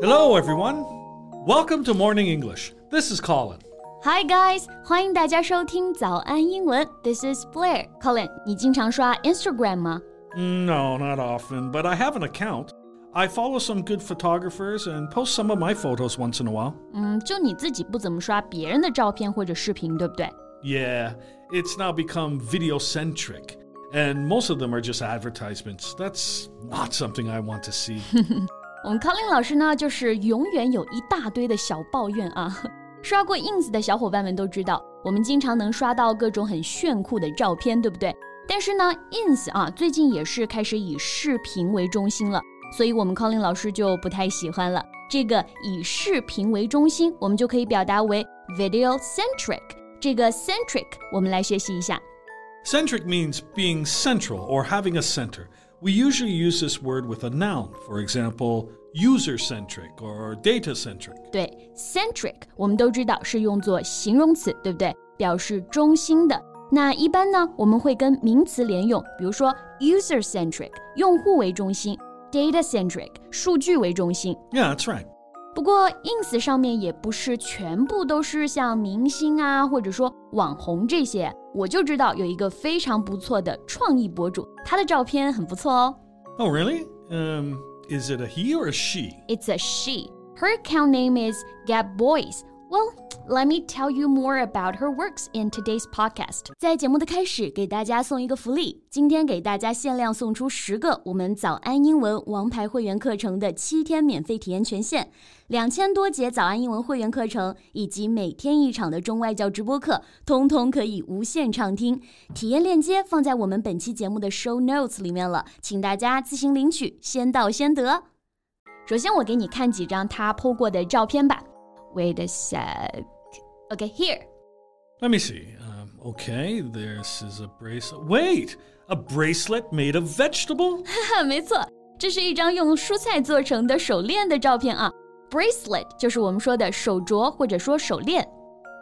Hello, everyone. Welcome to Morning English. This is Colin. Hi guys，欢迎大家收听早安英文。This is Blair. Colin，你经常刷 Instagram 吗？ No, not often, but I have an account. I follow some good photographers and post some of my photos once in a while. 嗯，就你自己不怎么刷别人的照片或者视频，对不对？ Yeah, it's now become video centric, and most of them are just advertisements. That's not something I want to see. 我们 Colin 老师呢，就是永远有一大堆的小抱怨啊。刷过 ins 的小伙伴们都知道，我们经常能刷到各种很炫酷的照片，对不对？但是呢，ins 啊，最近也是开始以视频为中心了，所以我们 Colin 老师就不太喜欢了。这个以视频为中心，我们就可以表达为 video centric。这个 centric 我们来学习一下。 Centric means being central or having a center. We usually use this word with a noun. For example, user centric or data centric. 对，centric 我们都知道是用作形容词，对不对？表示中心的。那一般呢，我们会跟名词连用，比如说 user centric 用户为中心，data centric 数据为中心。 Yeah, that's right. 不过 ins 上面也不是全部都是像明星啊，或者说网红这些。 我就知道有一个非常不错的创意博主，他的照片很不错哦。Oh, really? Um, is it a he or a she? It's a she. Her account name is Gab Bois. Well, let me tell you more about her works in today's podcast. 在节目的开始，给大家送一个福利，今天给大家限量送出十个我们早安英文王牌会员课程的七天免费体验权限，两千多节早安英文会员课程以及每天一场的中外教直播课，通通可以无限畅听。体验链接放在我们本期节目的 show notes 里面了，请大家自行领取，先到先得。首先，我给你看几张他 PO 过的照片吧。Wait a sec. Okay, here. Let me see. Um, okay, this is a bracelet. Wait, a bracelet made of vegetable? 没错，这是一张用蔬菜做成的手链的照片啊。Bracelet 就是我们说的手镯或者说手链。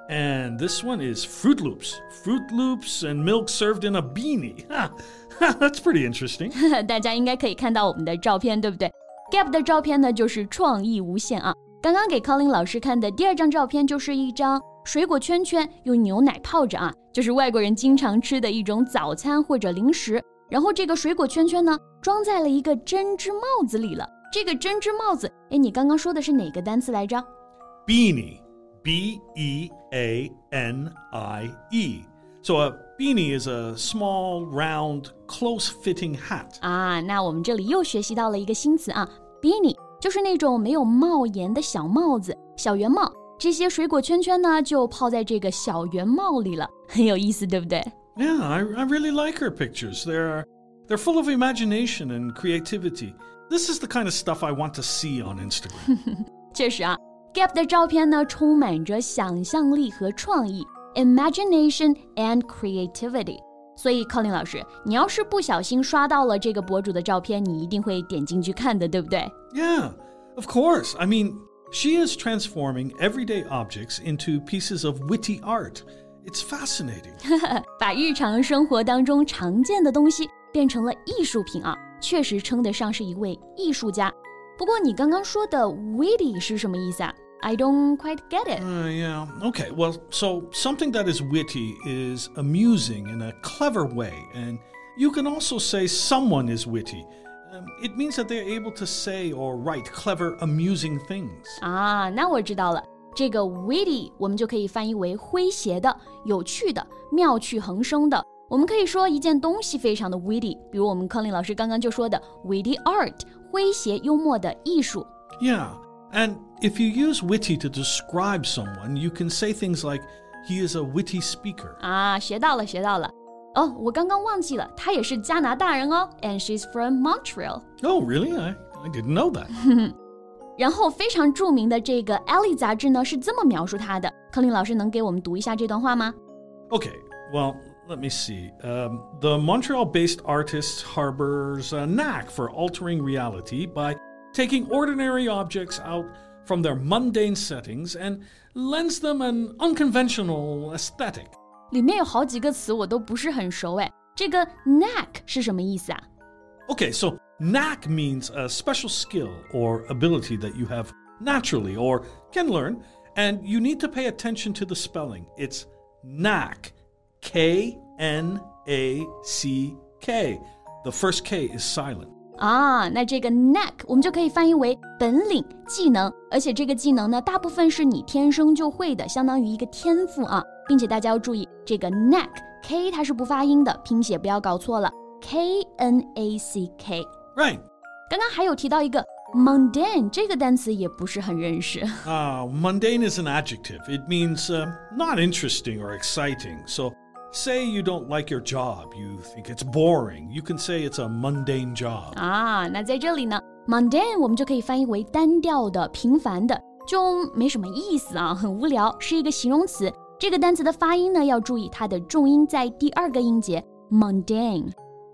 And this one is Froot Loops. Froot Loops and milk served in a beanie. That's pretty interesting. 大家应该可以看到我们的照片，对不对？Gab 的照片呢，就是创意无限啊。刚刚给 Colin 老师看的第二张照片，就是一张水果圈圈，用牛奶泡着啊，就是外国人经常吃的一种早餐或者零食。然后这个水果圈圈呢，装在了一个针织帽子里了。这个针织帽子，哎，你刚刚说的是哪个单词来着？Beanie. B E A N I E. So a beanie is a small, round, close fitting hat. 啊，那我们这里又学习到了一个新词啊，beanie，就是那种没有帽檐的小帽子、小圆帽。这些水果圈圈呢，就泡在这个小圆帽里了，很有意思，对不对？Yeah, I I really like her pictures. They're they're full of imagination and creativity. This is the kind of stuff I want to see on Instagram. 确实啊，Gab 的照片呢，充满着想象力和创意，imagination and creativity。所以，Colin 老师，你要是不小心刷到了这个博主的照片，你一定会点进去看的，对不对？yeah, of course. I mean, she is transforming everyday objects into pieces of witty art. It's fascinating. 把日常生活当中常见的东西变成了艺术品啊，确实称得上是一位艺术家。不过你刚刚说的 witty 是什么意思啊 ？I don't quite get it。 Uh, yeah. Okay. Well, so something that is witty is amusing in a clever way, and you can also say someone is witty. Um, it means that they're able to say or write clever, amusing things. 啊，那我知道了。这个 witty 我们就可以翻译为诙谐的、有趣的、妙趣横生的。我们可以说一件东西非常的 witty，比如我们 Colin 老师刚刚就说的 witty art，诙谐幽默的艺术。 Yeah. And if you use witty to describe someone, you can say things like, he is a witty speaker. 啊，学到了，学到了。哦，我刚刚忘记了，她也是加拿大人哦，and she's from Montreal。 Oh, really? I, I didn't know that. 然后非常着名的这个《Elle》杂志呢是这么描述她的。柯林老师能给我们读一下这段话吗？ Okay, well, let me see. Um, the Montreal based artist harbors a knack for altering reality by taking ordinary objects out from their mundane settings and lends them an unconventional aesthetic. 里面有好几个词我都不是很熟哎，这个 knack 是什么意思啊？ Okay, so knack means a special skill or ability that you have naturally or can learn, and you need to pay attention to the spelling. It's knack, K N A C K. The first K is silent. 啊，那这个 knack 我们就可以翻译为本领、技能，而且这个技能呢，大部分是你天生就会的，相当于一个天赋啊，并且大家要注意这个 knack k 它是不发音的，拼写不要搞错了，k n a c k。 Right. 刚刚还有提到一个 mundane 这个单词也不是很认识 Uh, mundane is an adjective. It means uh, not interesting or exciting. So, say you don't like your job, you think it's boring. You can say it's a mundane job. 啊。那在这里呢，mundane 我们就可以翻译为单调的、平凡的，就没什么意思啊，很无聊，是一个形容词。这个单词的发音呢，要注意它的重音在第二个音节 mundane。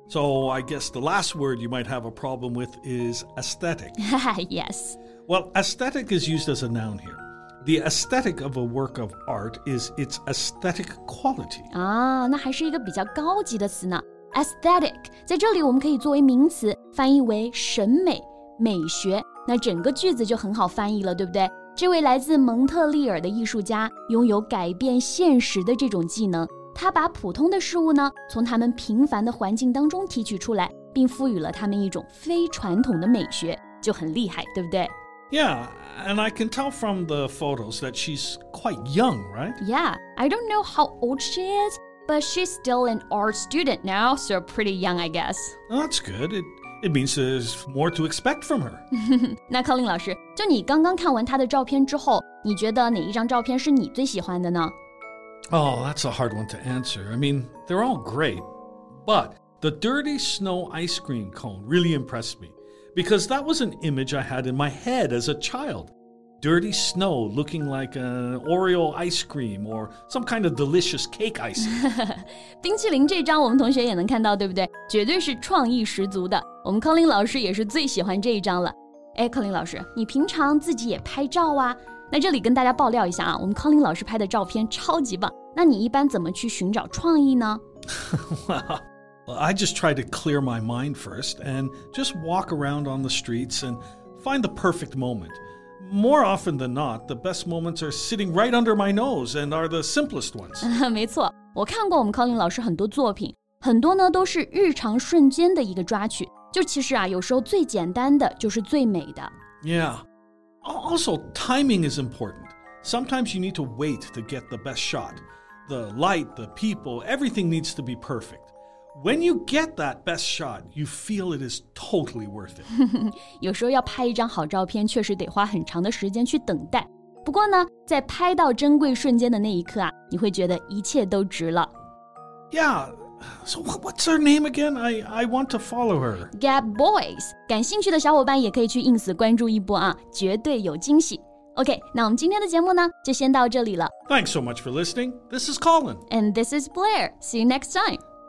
So, I guess the last word you might have a problem with is aesthetic. yes. Well, aesthetic is used as a noun here. The aesthetic of a work of art is its aesthetic quality. 啊，那还是一个比较高级的词呢。aesthetic 在这里我们可以作为名词翻译为审美、美学，那整个句子就很好翻译了，对不对？这位来自蒙特利尔的艺术家拥有改变现实的这种技能，他把普通的事物呢从他们平凡的环境当中提取出来，并赋予了他们一种非传统的美学，就很厉害，对不对 Yeah, and I can tell from the photos that she's quite young, right? Yeah, I don't know how old she is, but she's still an art student now, so pretty young, I guess. Well, that's good. It it means there's more to expect from her. 那 Colin 老师，就你刚刚看完她的照片之后，你觉得哪一张照片是你最喜欢的呢？ Oh, that's a hard one to answer. I mean, they're all great, but the dirty snow ice cream cone really impressed me because that was an image I had in my head as a child. Dirty snow looking like an Oreo ice cream or some kind of delicious cake icing. 冰淇淋这张我们同学也能看到，对不对？绝对是创意十足的。我们 Colin 老师也是最喜欢这一张了。哎，Colin 老师，你平常自己也拍照啊？那这里跟大家爆料一下啊，我们 Colin 老师拍的照片超级棒。那你一般怎么去寻找创意呢？ well, I just try to clear my mind first and just walk around on the streets and find the perfect moment. More often than not, the best moments are sitting right under my nose and are the simplest ones. 没错，我看过我们 Colin 老师很多作品，很多呢都是日常瞬间的一个抓取。就其实啊，有时候最简单的就是最美的。 Yeah. Al- Also, timing is important. Sometimes you need to wait to get the best shot. The light, the people, everything needs to be perfect. When you get that best shot, you feel it is totally worth it. 有时候要拍一张好照片，确实得花很长的时间去等待。不过呢，在拍到珍贵瞬间的那一刻啊，你会觉得一切都值了。Yeah. So what's her name again? I I want to follow her. Gab Bois，感兴趣的小伙伴也可以去 ins 关注一波啊，绝对有惊喜。OK，那我们今天的节目呢，就先到这里了。Thanks so much for listening. This is Colin. And this is Blair. See you next time.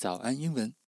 早安英文。